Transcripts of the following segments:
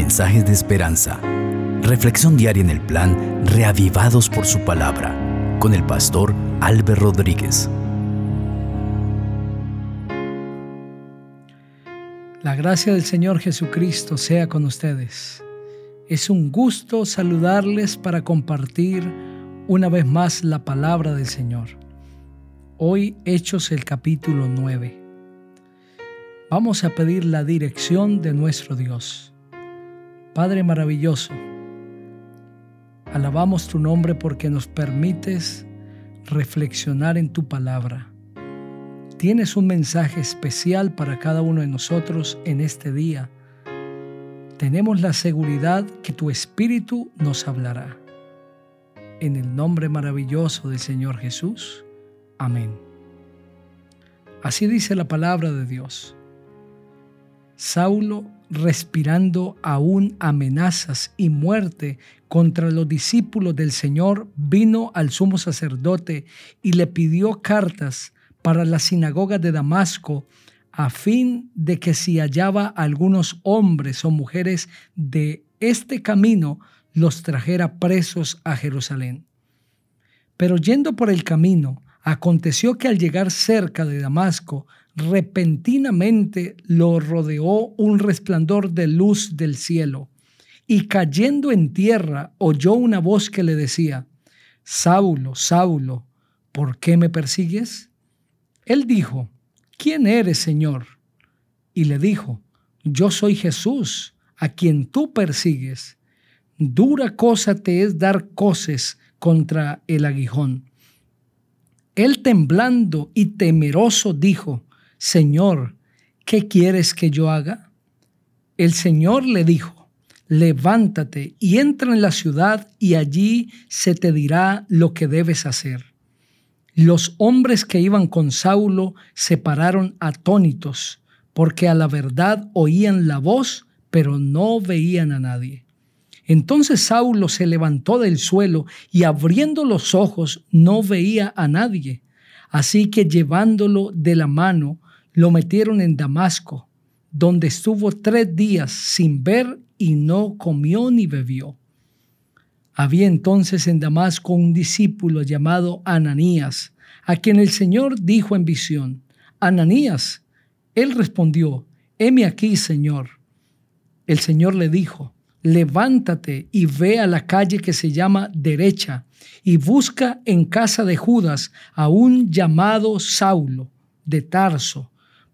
mensajes de esperanza. Reflexión diaria en el plan Reavivados por su palabra con el pastor Álvaro Rodríguez. La gracia del Señor Jesucristo sea con ustedes. Es un gusto saludarles para compartir una vez más la palabra del Señor. Hoy Hechos el capítulo 9. Vamos a pedir la dirección de nuestro Dios. Padre maravilloso, alabamos tu nombre porque nos permites reflexionar en tu palabra. Tienes un mensaje especial para cada uno de nosotros en este día. Tenemos la seguridad que tu Espíritu nos hablará. En el nombre maravilloso del Señor Jesús. Amén. Así dice la palabra de Dios. Saulo, respirando aún amenazas y muerte contra los discípulos del Señor, vino al sumo sacerdote y le pidió cartas para la sinagoga de Damasco, a fin de que si hallaba algunos hombres o mujeres de este camino, los trajera presos a Jerusalén. Pero yendo por el camino, aconteció que al llegar cerca de Damasco, repentinamente lo rodeó un resplandor de luz del cielo, y cayendo en tierra oyó una voz que le decía, Saulo, Saulo, ¿por qué me persigues? Él dijo, ¿quién eres, Señor? Y le dijo, yo soy Jesús, a quien tú persigues. Dura cosa te es dar coces contra el aguijón. Él temblando y temeroso dijo, Señor, ¿qué quieres que yo haga? El Señor le dijo, levántate y entra en la ciudad y allí se te dirá lo que debes hacer. Los hombres que iban con Saulo se pararon atónitos, porque a la verdad oían la voz, pero no veían a nadie. Entonces Saulo se levantó del suelo y abriendo los ojos no veía a nadie. Así que llevándolo de la mano, lo metieron en Damasco, donde estuvo tres días sin ver y no comió ni bebió. Había entonces en Damasco un discípulo llamado Ananías, a quien el Señor dijo en visión, Ananías, él respondió, heme aquí, Señor. El Señor le dijo, levántate y ve a la calle que se llama derecha y busca en casa de Judas a un llamado Saulo de Tarso,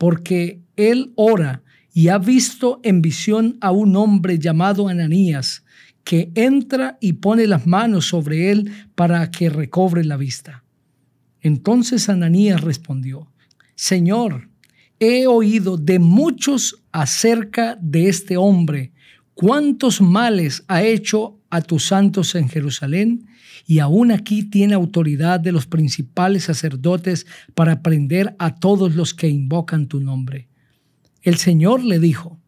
porque él ora y ha visto en visión a un hombre llamado Ananías, que entra y pone las manos sobre él para que recobre la vista. Entonces Ananías respondió, Señor, he oído de muchos acerca de este hombre, cuántos males ha hecho a tus santos en Jerusalén y aún aquí tiene autoridad de los principales sacerdotes para prender a todos los que invocan tu nombre. El Señor le dijo,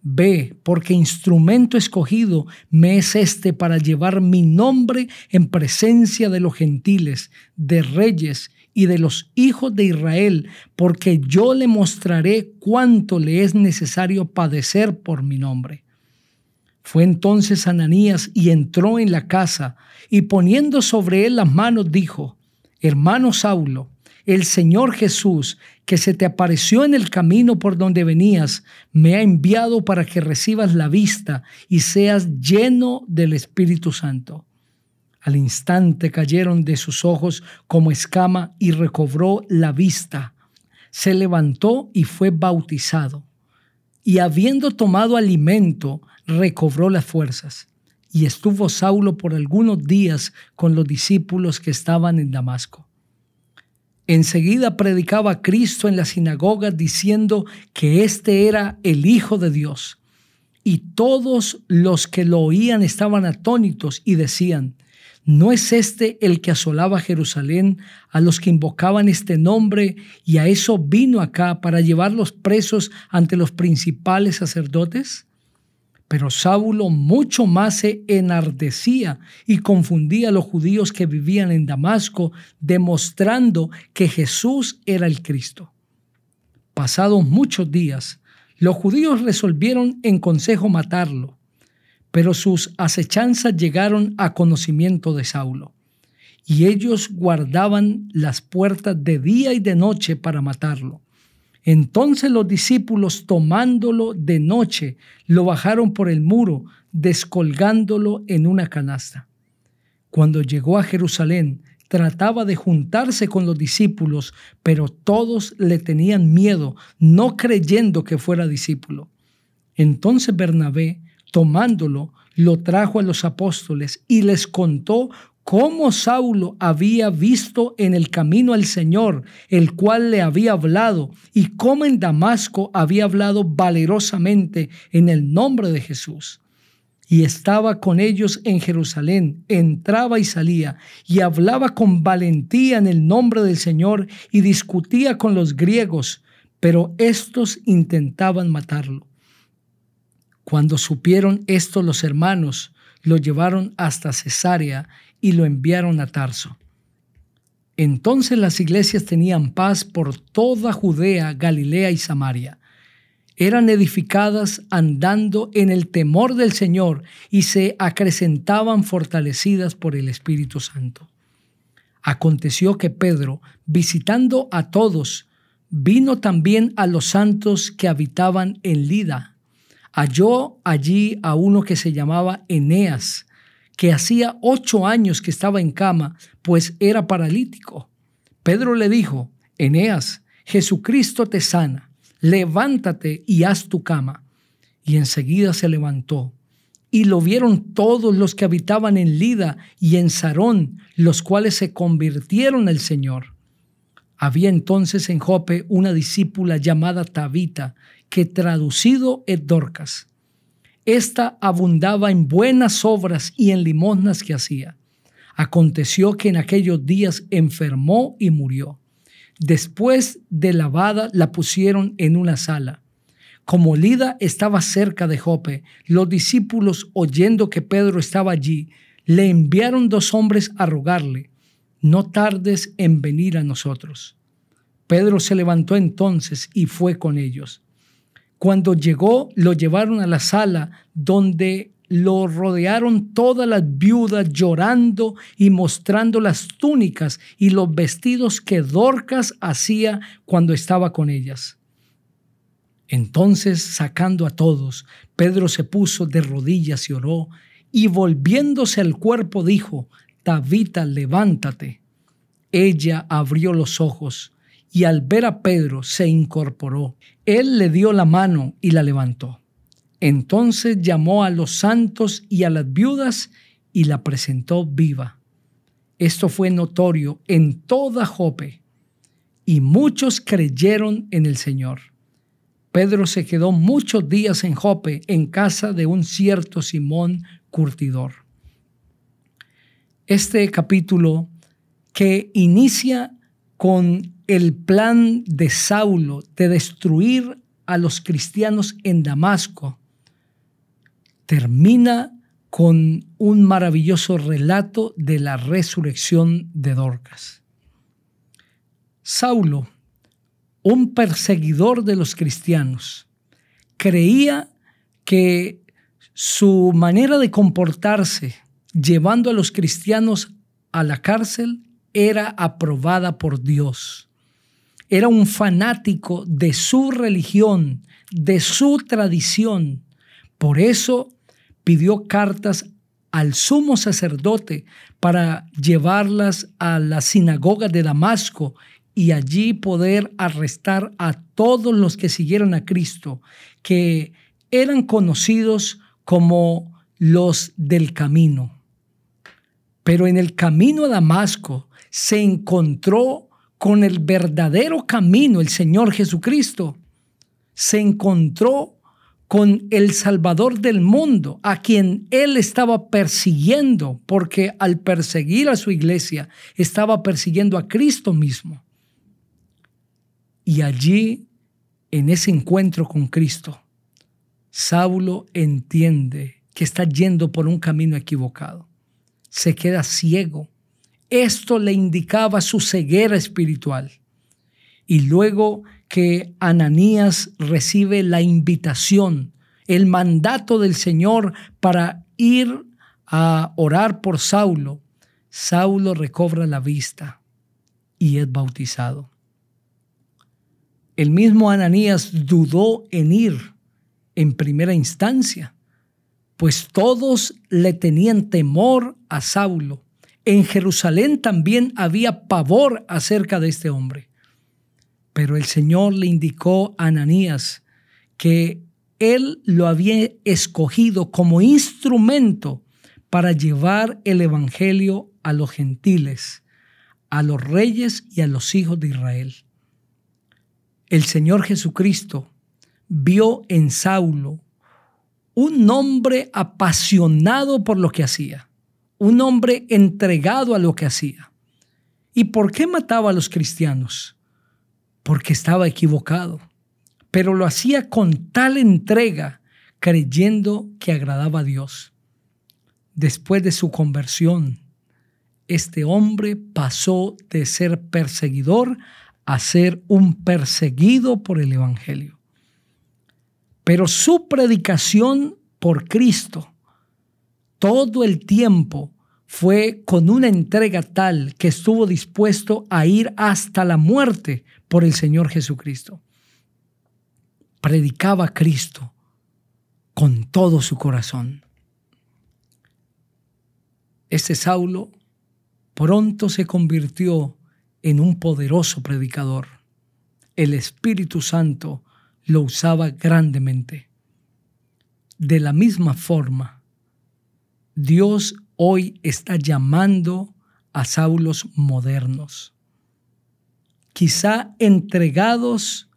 Ve, porque instrumento escogido me es este para llevar mi nombre en presencia de los gentiles, de reyes y de los hijos de Israel, porque yo le mostraré cuánto le es necesario padecer por mi nombre. Fue entonces Ananías y entró en la casa y poniendo sobre él las manos dijo, Hermano Saulo, el Señor Jesús, que se te apareció en el camino por donde venías, me ha enviado para que recibas la vista y seas lleno del Espíritu Santo. Al instante cayeron de sus ojos como escama y recobró la vista. Se levantó y fue bautizado. Y habiendo tomado alimento, recobró las fuerzas y estuvo Saulo por algunos días con los discípulos que estaban en Damasco. Enseguida predicaba Cristo en la sinagoga diciendo que éste era el Hijo de Dios. Y todos los que lo oían estaban atónitos y decían, ¿no es este el que asolaba Jerusalén a los que invocaban este nombre y a eso vino acá para llevarlos presos ante los principales sacerdotes? Pero Saulo mucho más se enardecía y confundía a los judíos que vivían en Damasco, demostrando que Jesús era el Cristo. Pasados muchos días, los judíos resolvieron en consejo matarlo, pero sus acechanzas llegaron a conocimiento de Saulo. Y ellos guardaban las puertas de día y de noche para matarlo. Entonces los discípulos, tomándolo de noche, lo bajaron por el muro, descolgándolo en una canasta. Cuando llegó a Jerusalén, trataba de juntarse con los discípulos, pero todos le tenían miedo, no creyendo que fuera discípulo. Entonces Bernabé, tomándolo, lo trajo a los apóstoles y les contó cómo Saulo había visto en el camino al Señor, el cual le había hablado, y cómo en Damasco había hablado valerosamente en el nombre de Jesús. Y estaba con ellos en Jerusalén, entraba y salía, y hablaba con valentía en el nombre del Señor, y discutía con los griegos, pero estos intentaban matarlo. Cuando supieron esto los hermanos, lo llevaron hasta Cesarea y lo enviaron a Tarso. Entonces las iglesias tenían paz por toda Judea, Galilea y Samaria. Eran edificadas andando en el temor del Señor y se acrecentaban fortalecidas por el Espíritu Santo. Aconteció que Pedro, visitando a todos, vino también a los santos que habitaban en Lida. Halló allí a uno que se llamaba Eneas, que hacía ocho años que estaba en cama, pues era paralítico. Pedro le dijo, Eneas, Jesucristo te sana, levántate y haz tu cama. Y enseguida se levantó. Y lo vieron todos los que habitaban en Lida y en Sarón, los cuales se convirtieron al Señor. Había entonces en Jope una discípula llamada Tabita, que traducido es Dorcas. Esta abundaba en buenas obras y en limosnas que hacía. Aconteció que en aquellos días enfermó y murió. Después de lavada la pusieron en una sala. Como Lida estaba cerca de Jope, los discípulos, oyendo que Pedro estaba allí, le enviaron dos hombres a rogarle, no tardes en venir a nosotros. Pedro se levantó entonces y fue con ellos. Cuando llegó, lo llevaron a la sala donde lo rodearon todas las viudas llorando y mostrando las túnicas y los vestidos que Dorcas hacía cuando estaba con ellas. Entonces, sacando a todos, Pedro se puso de rodillas y oró, y volviéndose al cuerpo dijo, Tabita, levántate. Ella abrió los ojos y al ver a Pedro se incorporó. Él le dio la mano y la levantó. Entonces llamó a los santos y a las viudas y la presentó viva. Esto fue notorio en toda Jope y muchos creyeron en el Señor. Pedro se quedó muchos días en Jope en casa de un cierto Simón curtidor. Este capítulo que inicia con el plan de Saulo de destruir a los cristianos en Damasco termina con un maravilloso relato de la resurrección de Dorcas. Saulo, un perseguidor de los cristianos, creía que su manera de comportarse llevando a los cristianos a la cárcel era aprobada por Dios era un fanático de su religión, de su tradición. Por eso pidió cartas al sumo sacerdote para llevarlas a la sinagoga de Damasco y allí poder arrestar a todos los que siguieron a Cristo, que eran conocidos como los del camino. Pero en el camino a Damasco se encontró con el verdadero camino, el Señor Jesucristo, se encontró con el Salvador del mundo, a quien él estaba persiguiendo, porque al perseguir a su iglesia estaba persiguiendo a Cristo mismo. Y allí, en ese encuentro con Cristo, Saulo entiende que está yendo por un camino equivocado. Se queda ciego esto le indicaba su ceguera espiritual. Y luego que Ananías recibe la invitación, el mandato del Señor para ir a orar por Saulo, Saulo recobra la vista y es bautizado. El mismo Ananías dudó en ir en primera instancia, pues todos le tenían temor a Saulo. En Jerusalén también había pavor acerca de este hombre. Pero el Señor le indicó a Ananías que él lo había escogido como instrumento para llevar el Evangelio a los gentiles, a los reyes y a los hijos de Israel. El Señor Jesucristo vio en Saulo un hombre apasionado por lo que hacía, un hombre entregado a lo que hacía. ¿Y por qué mataba a los cristianos? Porque estaba equivocado, pero lo hacía con tal entrega, creyendo que agradaba a Dios. Después de su conversión, este hombre pasó de ser perseguidor a ser un perseguido por el Evangelio. Pero su predicación por Cristo todo el tiempo fue con una entrega tal que estuvo dispuesto a ir hasta la muerte por el Señor Jesucristo. Predicaba a Cristo con todo su corazón. Este Saulo pronto se convirtió en un poderoso predicador. El Espíritu Santo lo usaba grandemente. De la misma forma, Dios hoy está llamando a Saulos modernos, quizá entregados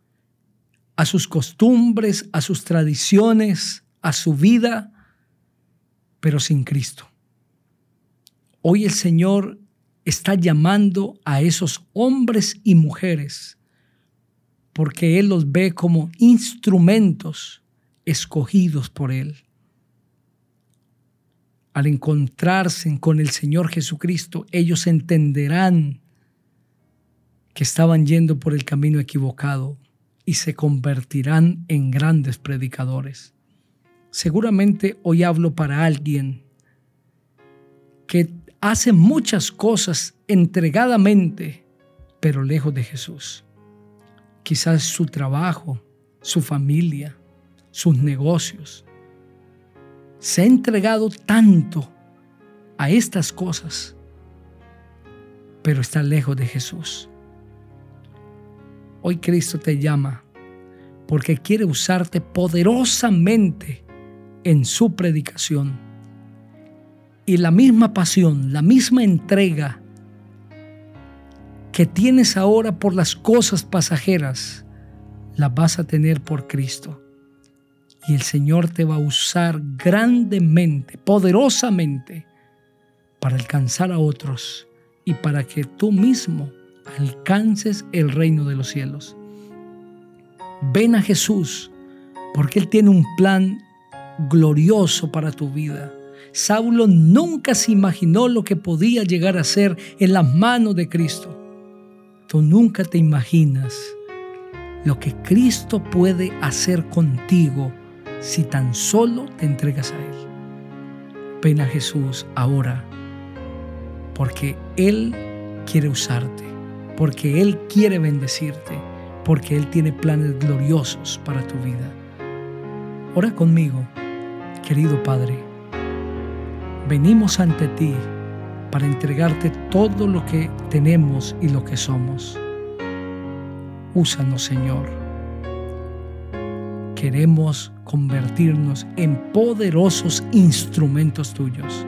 a sus costumbres, a sus tradiciones, a su vida, pero sin Cristo. Hoy el Señor está llamando a esos hombres y mujeres porque Él los ve como instrumentos escogidos por Él. Al encontrarse con el Señor Jesucristo, ellos entenderán que estaban yendo por el camino equivocado y se convertirán en grandes predicadores. Seguramente hoy hablo para alguien que hace muchas cosas entregadamente, pero lejos de Jesús quizás su trabajo, su familia, sus negocios. Se ha entregado tanto a estas cosas, pero está lejos de Jesús. Hoy Cristo te llama porque quiere usarte poderosamente en su predicación. Y la misma pasión, la misma entrega que tienes ahora por las cosas pasajeras, las vas a tener por Cristo. Y el Señor te va a usar grandemente, poderosamente, para alcanzar a otros y para que tú mismo alcances el reino de los cielos. Ven a Jesús, porque Él tiene un plan glorioso para tu vida. Saulo nunca se imaginó lo que podía llegar a ser en las manos de Cristo. Tú nunca te imaginas lo que Cristo puede hacer contigo si tan solo te entregas a Él. Ven a Jesús ahora, porque Él quiere usarte, porque Él quiere bendecirte, porque Él tiene planes gloriosos para tu vida. Ora conmigo, querido Padre. Venimos ante ti para entregarte todo lo que tenemos y lo que somos. Úsanos, Señor. Queremos convertirnos en poderosos instrumentos tuyos.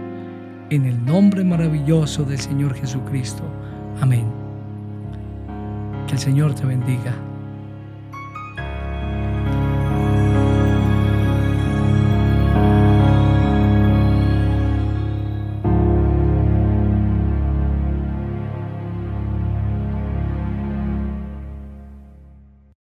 En el nombre maravilloso del Señor Jesucristo. Amén. Que el Señor te bendiga.